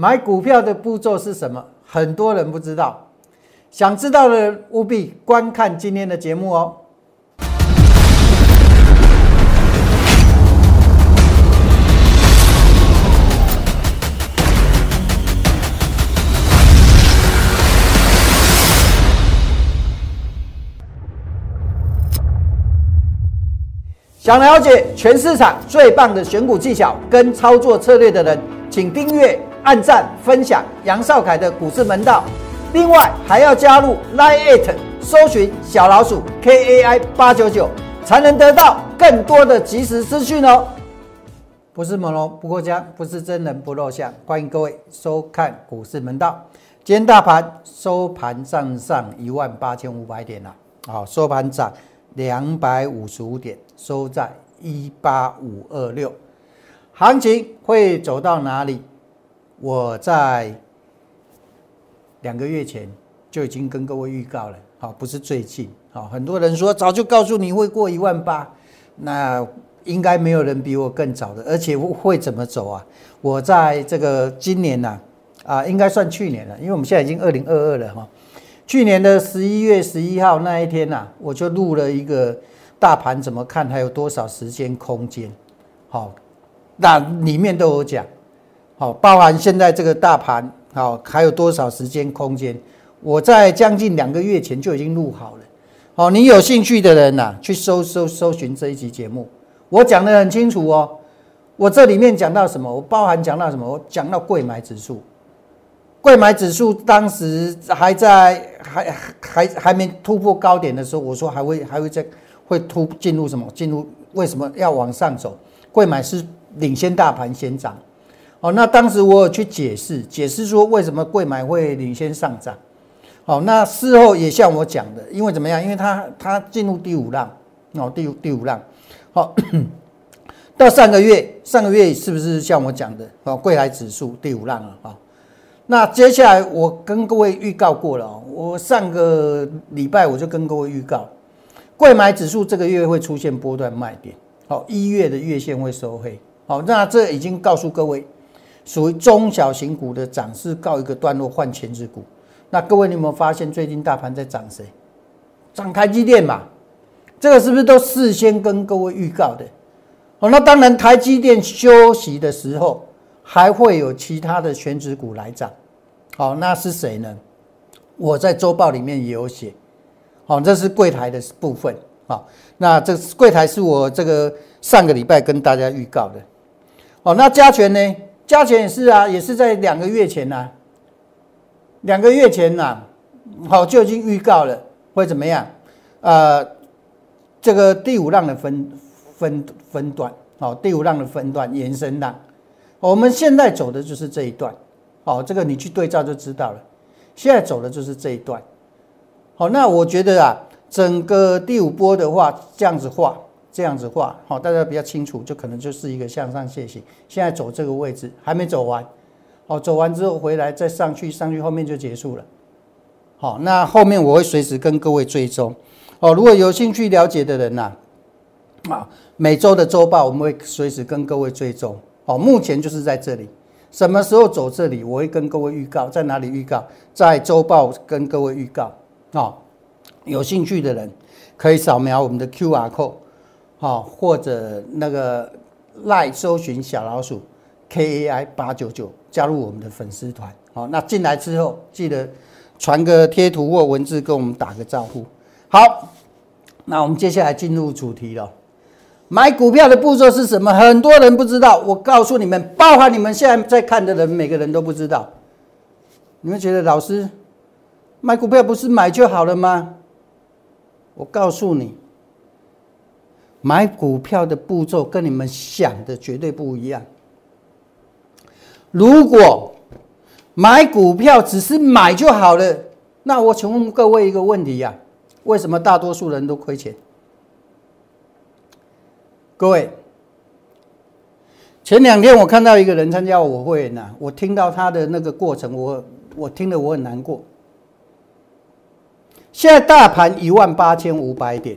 买股票的步骤是什么？很多人不知道，想知道的人务必观看今天的节目哦。想了解全市场最棒的选股技巧跟操作策略的人，请订阅、按赞、分享杨少凯的股市门道。另外还要加入 Line It，搜寻小老鼠 KAI 八九九，才能得到更多的及时资讯哦。不是猛龙不过江，不是真人不露相，欢迎各位收看股市门道。今天大盘收盘上上一万八千五百点了，好，收盘涨。两百五十五点，收在一八五二六，行情会走到哪里？我在两个月前就已经跟各位预告了，好，不是最近，好，很多人说早就告诉你会过一万八，那应该没有人比我更早的，而且会怎么走啊？我在这个今年呢，啊，应该算去年了，因为我们现在已经二零二二了哈。去年的十一月十一号那一天呐，我就录了一个大盘怎么看，还有多少时间空间，好，那里面都有讲，好，包含现在这个大盘，好，还有多少时间空间，我在将近两个月前就已经录好了，好，你有兴趣的人呐，去搜搜搜寻这一集节目，我讲的很清楚哦，我这里面讲到什么，我包含讲到什么，我讲到贵买指数。贵买指数当时还在还还还没突破高点的时候，我说还会还会再会突进入什么？进入为什么要往上走？贵买是领先大盘先涨，哦，那当时我有去解释解释说为什么贵买会领先上涨，好，那事后也像我讲的，因为怎么样？因为它它进入第五浪，哦，第五第五浪，好，到上个月上个月是不是像我讲的？哦，贵买指数第五浪了，啊。那接下来我跟各位预告过了哦，我上个礼拜我就跟各位预告，贵买指数这个月会出现波段卖点，好，一月的月线会收黑，好，那这已经告诉各位，属于中小型股的涨势告一个段落，换前置股。那各位你有没有发现最近大盘在涨谁？涨台积电嘛，这个是不是都事先跟各位预告的？好，那当然台积电休息的时候，还会有其他的全指股来涨。好，那是谁呢？我在周报里面也有写。好，这是柜台的部分。好，那这柜台是我这个上个礼拜跟大家预告的。哦，那加权呢？加权也是啊，也是在两个月前呐。两个月前呐，好就已经预告了会怎么样？呃，这个第五浪的分分分段，好，第五浪的分段延伸浪，我们现在走的就是这一段。好，这个你去对照就知道了。现在走的就是这一段。好，那我觉得啊，整个第五波的话，这样子画，这样子画，好，大家比较清楚，就可能就是一个向上楔形。现在走这个位置还没走完，好，走完之后回来再上去，上去后面就结束了。好，那后面我会随时跟各位追踪。哦，如果有兴趣了解的人呐，啊，每周的周报我们会随时跟各位追踪。好，目前就是在这里。什么时候走这里？我会跟各位预告，在哪里预告？在周报跟各位预告。好，有兴趣的人可以扫描我们的 Q R code，好，或者那个赖搜寻小老鼠 K A I 八九九，加入我们的粉丝团。好，那进来之后记得传个贴图或文字跟我们打个招呼。好，那我们接下来进入主题了。买股票的步骤是什么？很多人不知道。我告诉你们，包含你们现在在看的人，每个人都不知道。你们觉得老师买股票不是买就好了吗？我告诉你，买股票的步骤跟你们想的绝对不一样。如果买股票只是买就好了，那我请问各位一个问题呀：为什么大多数人都亏钱？各位，前两天我看到一个人参加我会呢，我听到他的那个过程，我我听得我很难过。现在大盘一万八千五百点，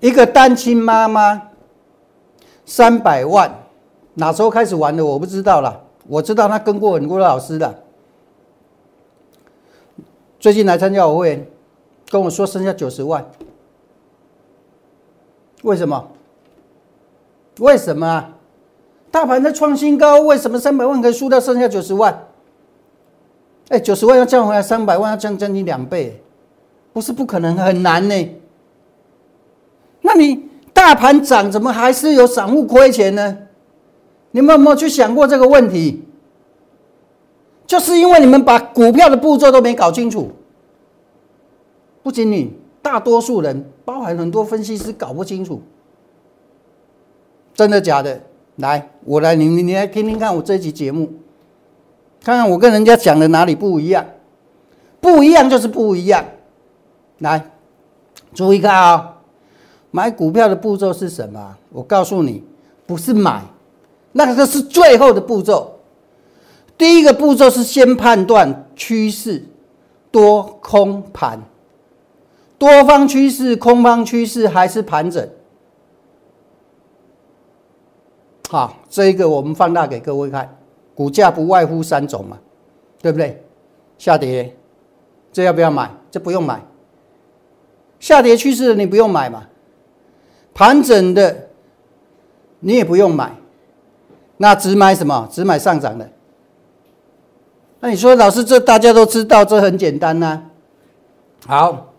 一个单亲妈妈三百万，哪时候开始玩的我不知道了，我知道他跟过很多老师的，最近来参加我会，跟我说剩下九十万，为什么？为什么？大盘在创新高，为什么三百万可以输到剩下九十万？哎，九十万要降回来三百万，要降将近两倍，不是不可能，很难呢。那你大盘涨，怎么还是有散户亏钱呢？你们有没有去想过这个问题？就是因为你们把股票的步骤都没搞清楚。不仅你，大多数人，包含很多分析师搞不清楚。真的假的？来，我来，你你你来听听看我这期节目，看看我跟人家讲的哪里不一样。不一样就是不一样。来，注意看啊，买股票的步骤是什么？我告诉你，不是买。那个是最后的步骤，第一个步骤是先判断趋势，多空盘，多方趋势、空方趋势还是盘整。好，这一个我们放大给各位看，股价不外乎三种嘛，对不对？下跌，这要不要买？这不用买。下跌趋势你不用买嘛，盘整的你也不用买。那只买什么？只买上涨的。那你说，老师，这大家都知道，这很简单呐。好，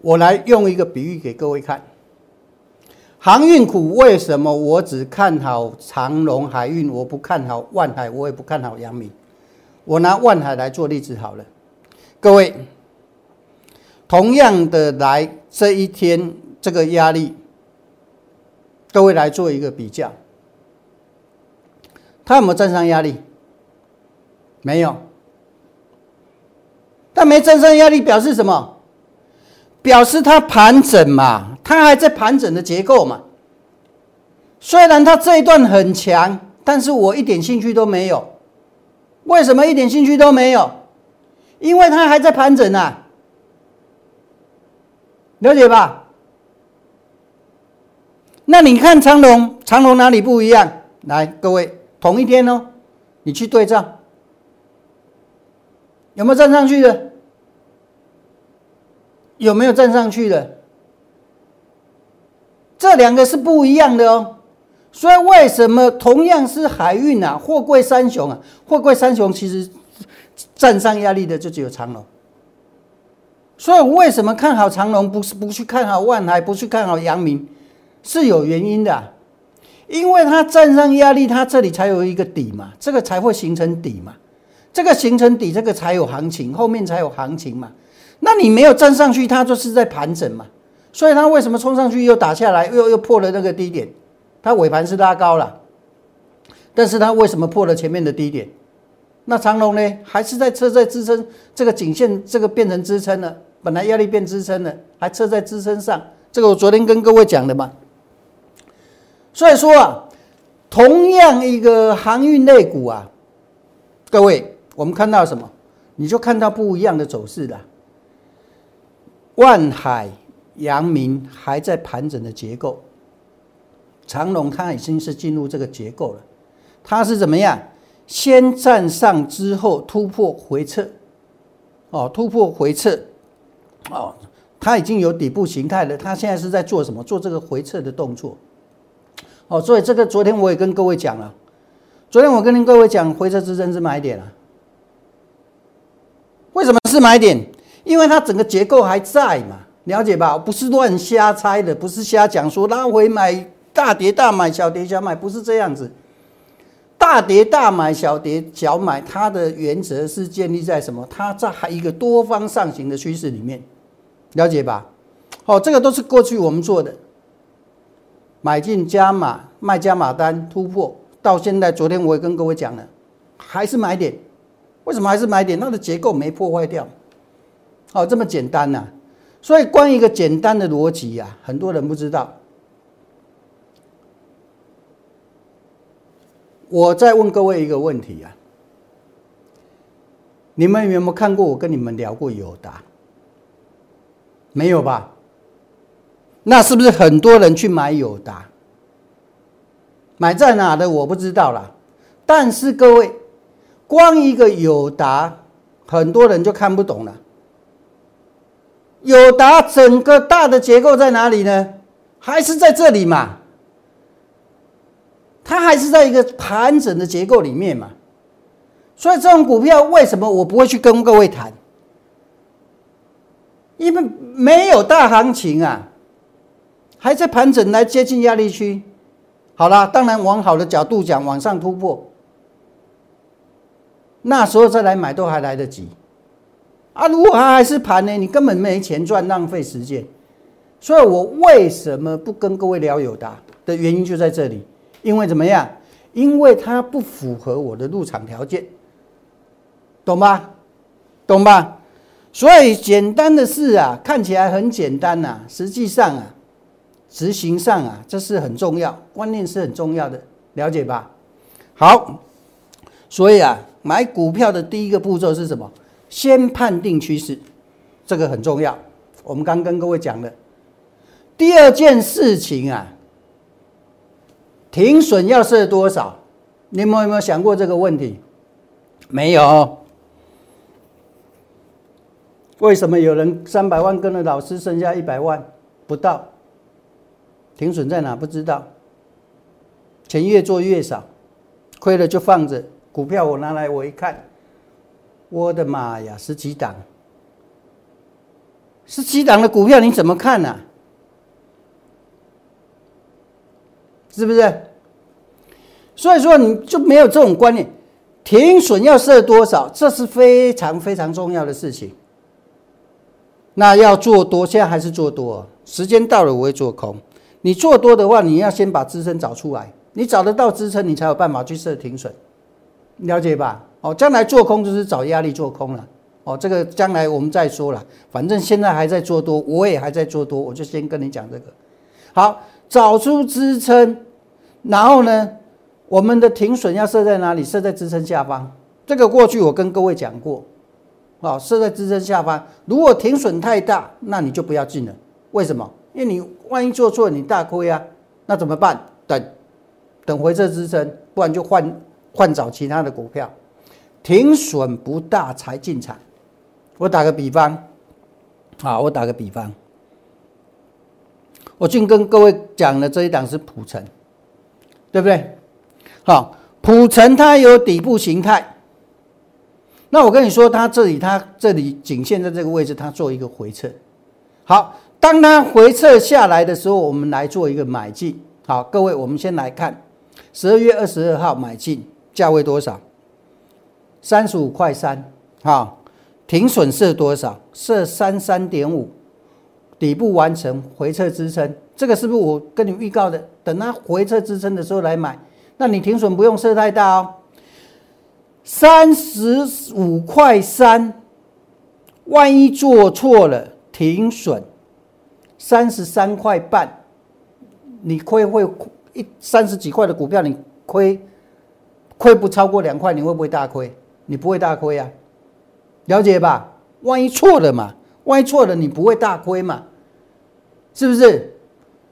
我来用一个比喻给各位看。航运股为什么我只看好长龙海运，我不看好万海，我也不看好阳明。我拿万海来做例子好了。各位，同样的来这一天，这个压力。各位来做一个比较，它有没有站上压力？没有。但没站上压力表示什么？表示它盘整嘛，它还在盘整的结构嘛。虽然它这一段很强，但是我一点兴趣都没有。为什么一点兴趣都没有？因为它还在盘整啊，了解吧？那你看长龙，长龙哪里不一样？来，各位，同一天哦，你去对账，有没有站上去的？有没有站上去的？这两个是不一样的哦。所以为什么同样是海运啊，货柜三雄啊，货柜三雄其实站上压力的就只有长龙。所以为什么看好长龙，不是不去看好万海，不去看好阳明？是有原因的，因为它站上压力，它这里才有一个底嘛，这个才会形成底嘛，这个形成底，这个才有行情，后面才有行情嘛。那你没有站上去，它就是在盘整嘛。所以它为什么冲上去又打下来，又又破了那个低点？它尾盘是拉高了，但是它为什么破了前面的低点？那长龙呢，还是在车在支撑这个颈线，这个变成支撑了，本来压力变支撑了，还车在支撑上。这个我昨天跟各位讲的嘛。所以说啊，同样一个航运类股啊，各位，我们看到什么？你就看到不一样的走势了。万海、阳明还在盘整的结构，长隆它已经是进入这个结构了。它是怎么样？先站上之后突破回撤，哦，突破回撤，哦，它已经有底部形态了。它现在是在做什么？做这个回撤的动作。哦，所以这个昨天我也跟各位讲了，昨天我跟各位讲回撤支撑是买点啊。为什么是买点？因为它整个结构还在嘛，了解吧？不是乱瞎猜的，不是瞎讲说拉回买大跌大买小跌小买，不是这样子。大跌大买小跌小买，它的原则是建立在什么？它在一个多方上行的趋势里面，了解吧？好，这个都是过去我们做的。买进加码，卖加码单突破，到现在，昨天我也跟各位讲了，还是买点。为什么还是买点？它的结构没破坏掉，哦，这么简单呐。所以，关于一个简单的逻辑呀，很多人不知道。我再问各位一个问题啊，你们有没有看过我跟你们聊过友达？没有吧？那是不是很多人去买友达？买在哪的我不知道啦。但是各位，光一个友达，很多人就看不懂了。友达整个大的结构在哪里呢？还是在这里嘛？它还是在一个盘整的结构里面嘛？所以这种股票为什么我不会去跟各位谈？因为没有大行情啊，还在盘整来接近压力区。好了，当然往好的角度讲，往上突破，那时候再来买都还来得及。啊，如果它还是盘呢，你根本没钱赚，浪费时间。所以我为什么不跟各位聊友达的原因就在这里，因为怎么样？因为它不符合我的入场条件，懂吧？懂吧？所以简单的事啊，看起来很简单呐，实际上啊，执行上啊，这是很重要，观念是很重要的，了解吧？好，所以啊，买股票的第一个步骤是什么？先判定趋势，这个很重要。我们刚跟各位讲的，第二件事情啊，停损要设多少？你们有没有想过这个问题？没有。为什么有人三百万跟了老师，剩下一百万不到？停损在哪？不知道。钱越做越少，亏了就放着。股票我拿来我一看，我的妈呀，十几档，十几档的股票你怎么看呢？是不是？所以说你就没有这种观念，停损要设多少？这是非常非常重要的事情。那要做多，现在还是做多。时间到了，我会做空。你做多的话，你要先把支撑找出来。你找得到支撑，你才有办法去设停损，了解吧？哦，将来做空就是找压力做空了。哦，这个将来我们再说了。反正现在还在做多，我也还在做多，我就先跟你讲这个。好，找出支撑，然后呢，我们的停损要设在哪里？设在支撑下方。这个过去我跟各位讲过。啊，设在支撑下方，如果停损太大，那你就不要进了。为什么？因为你万一做错，你大亏啊。那怎么办？等，等回撤支撑，不然就换换找其他的股票。停损不大才进场。我打个比方，好，我打个比方，我今跟各位讲的这一档是普成，对不对？好，普成它有底部形态。那我跟你说，它这里，它这里仅限在这个位置，它做一个回撤。好，当它回撤下来的时候，我们来做一个买进。好，各位，我们先来看十二月二十二号买进价位多少？三十五块三。好，停损设多少？设三三点五。底部完成回撤支撑，这个是不是我跟你预告的？等它回撤支撑的时候来买。那你停损不用设太大哦。三十五块三，万一做错了停损，三十三块半，你亏会一三十几块的股票，你亏亏不超过两块，你会不会大亏？你不会大亏啊，了解吧？万一错了嘛，万一错了你不会大亏嘛，是不是？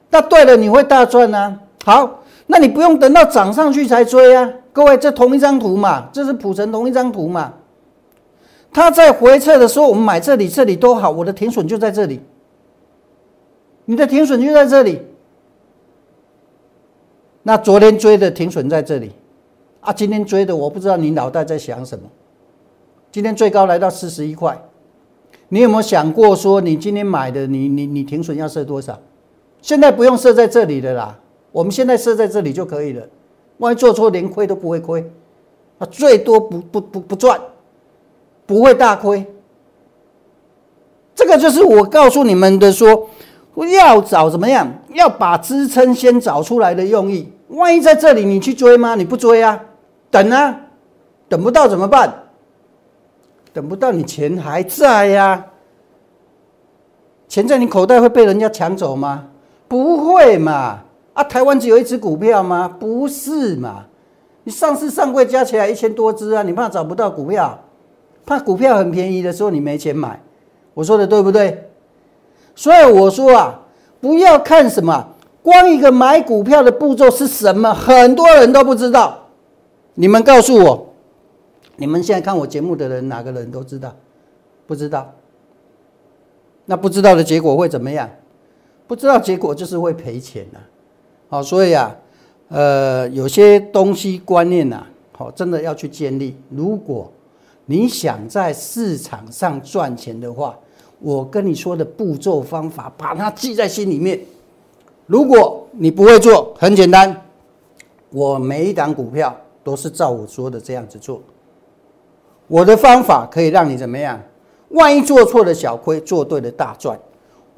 那对了，你会大赚呢。好，那你不用等到涨上去才追啊。各位，这同一张图嘛，这是普成同一张图嘛。它在回撤的时候，我们买这里，这里都好，我的停损就在这里。你的停损就在这里。那昨天追的停损在这里，啊，今天追的我不知道你脑袋在想什么。今天最高来到四十一块，你有没有想过说你今天买的，你你你停损要设多少？现在不用设在这里的啦，我们现在设在这里就可以了。万一做错，连亏都不会亏，啊，最多不不不不赚，不会大亏。这个就是我告诉你们的，说要找怎么样，要把支撑先找出来的用意。万一在这里你去追吗？你不追啊，等啊，等不到怎么办？等不到你钱还在呀，钱在你口袋会被人家抢走吗？不会嘛。啊，台湾只有一只股票吗？不是嘛？你上市上柜加起来一千多只啊，你怕找不到股票？怕股票很便宜的时候你没钱买？我说的对不对？所以我说啊，不要看什么光一个买股票的步骤是什么，很多人都不知道。你们告诉我，你们现在看我节目的人，哪个人都知道？不知道。那不知道的结果会怎么样？不知道结果就是会赔钱呐。好，所以啊，呃，有些东西观念呐，好，真的要去建立。如果你想在市场上赚钱的话，我跟你说的步骤方法，把它记在心里面。如果你不会做，很简单，我每一档股票都是照我说的这样子做。我的方法可以让你怎么样？万一做错了小亏，做对了大赚。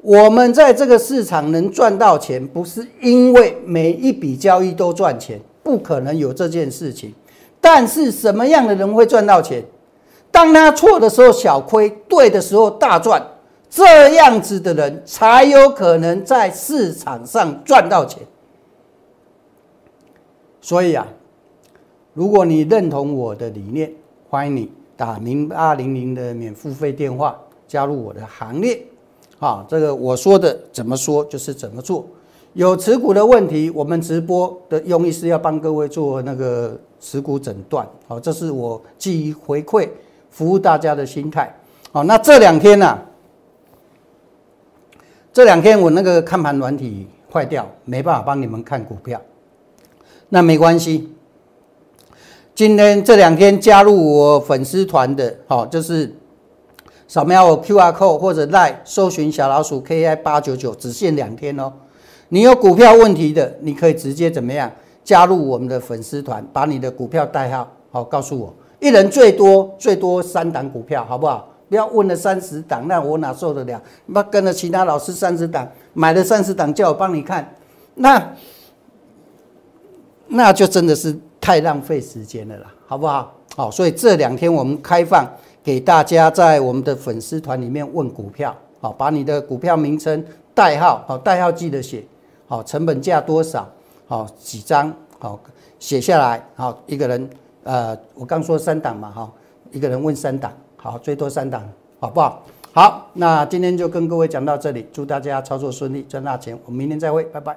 我们在这个市场能赚到钱，不是因为每一笔交易都赚钱，不可能有这件事情。但是什么样的人会赚到钱？当他错的时候小亏，对的时候大赚，这样子的人才有可能在市场上赚到钱。所以啊，如果你认同我的理念，欢迎你。打零八零零的免付费电话，加入我的行列。啊，这个我说的怎么说就是怎么做。有持股的问题，我们直播的用意是要帮各位做那个持股诊断。好，这是我基于回馈服务大家的心态。好，那这两天呢？这两天我那个看盘软体坏掉，没办法帮你们看股票。那没关系。今天这两天加入我粉丝团的，好，就是扫描我 Q R code 或者 line 搜寻小老鼠 K I 八九九，只限两天哦。你有股票问题的，你可以直接怎么样加入我们的粉丝团，把你的股票代号好告诉我，一人最多最多三档股票，好不好？不要问了三十档，那我哪受得了？那跟着其他老师三十档买了三十档，叫我帮你看，那那就真的是。太浪费时间了啦，好不好？好，所以这两天我们开放给大家在我们的粉丝团里面问股票，好，把你的股票名称、代号，好，代号记得写，好，成本价多少，好，几张，好，写下来，好，一个人，呃，我刚说三档嘛，哈，一个人问三档，好，最多三档，好不好？好，那今天就跟各位讲到这里，祝大家操作顺利，赚大钱，我们明天再会，拜拜。